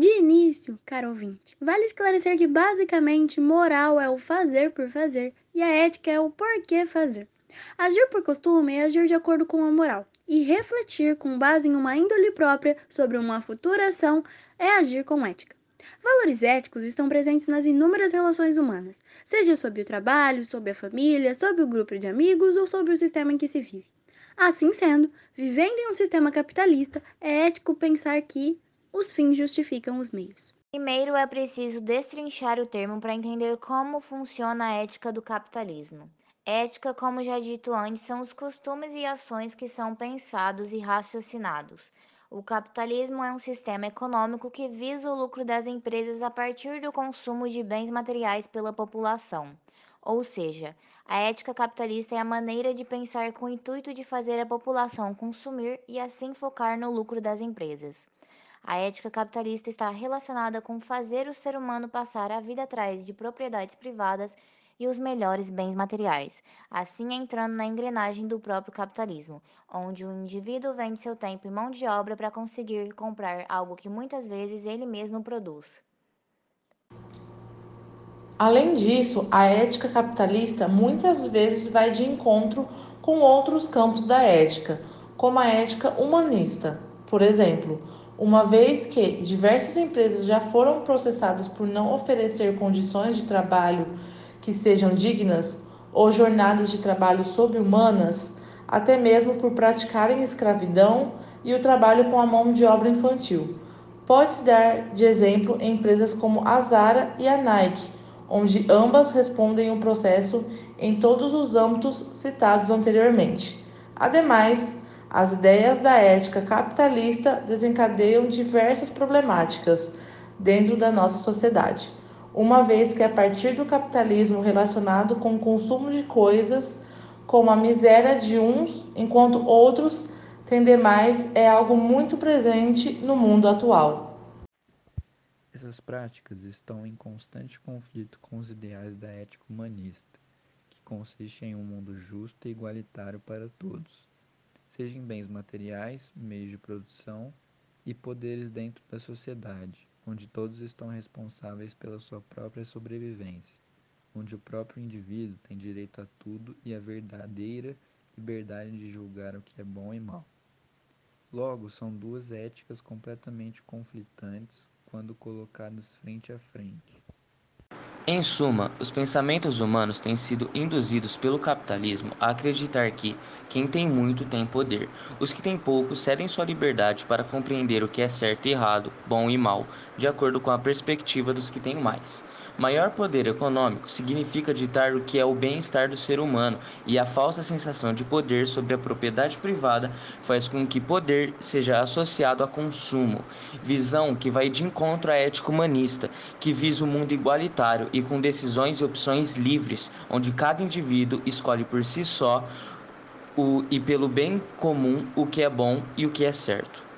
De início, caro ouvinte, vale esclarecer que basicamente moral é o fazer por fazer e a ética é o porquê fazer. Agir por costume é agir de acordo com a moral, e refletir com base em uma índole própria sobre uma futura ação é agir com ética. Valores éticos estão presentes nas inúmeras relações humanas, seja sobre o trabalho, sobre a família, sobre o grupo de amigos ou sobre o sistema em que se vive. Assim sendo, vivendo em um sistema capitalista, é ético pensar que os fins justificam os meios. Primeiro é preciso destrinchar o termo para entender como funciona a ética do capitalismo. Ética, como já dito antes, são os costumes e ações que são pensados e raciocinados. O capitalismo é um sistema econômico que visa o lucro das empresas a partir do consumo de bens materiais pela população. Ou seja, a ética capitalista é a maneira de pensar com o intuito de fazer a população consumir e assim focar no lucro das empresas. A ética capitalista está relacionada com fazer o ser humano passar a vida atrás de propriedades privadas e os melhores bens materiais, assim entrando na engrenagem do próprio capitalismo, onde o indivíduo vende seu tempo e mão de obra para conseguir comprar algo que muitas vezes ele mesmo produz. Além disso, a ética capitalista muitas vezes vai de encontro com outros campos da ética, como a ética humanista. Por exemplo, uma vez que diversas empresas já foram processadas por não oferecer condições de trabalho que sejam dignas ou jornadas de trabalho sobre-humanas, até mesmo por praticarem escravidão e o trabalho com a mão de obra infantil. Pode-se dar de exemplo em empresas como a Zara e a Nike, onde ambas respondem o processo em todos os âmbitos citados anteriormente. Ademais, as ideias da ética capitalista desencadeiam diversas problemáticas dentro da nossa sociedade uma vez que a partir do capitalismo relacionado com o consumo de coisas, como a miséria de uns, enquanto outros têm demais, é algo muito presente no mundo atual. Essas práticas estão em constante conflito com os ideais da ética humanista, que consiste em um mundo justo e igualitário para todos, seja em bens materiais, meios de produção e poderes dentro da sociedade onde todos estão responsáveis pela sua própria sobrevivência, onde o próprio indivíduo tem direito a tudo e a verdadeira liberdade de julgar o que é bom e mal. Logo, são duas éticas completamente conflitantes quando colocadas frente a frente. Em suma, os pensamentos humanos têm sido induzidos pelo capitalismo a acreditar que quem tem muito tem poder. Os que têm pouco cedem sua liberdade para compreender o que é certo e errado, bom e mal, de acordo com a perspectiva dos que têm mais. Maior poder econômico significa ditar o que é o bem-estar do ser humano, e a falsa sensação de poder sobre a propriedade privada faz com que poder seja associado a consumo, visão que vai de encontro à ética humanista, que visa o um mundo igualitário e com decisões e opções livres, onde cada indivíduo escolhe por si só o, e pelo bem comum o que é bom e o que é certo.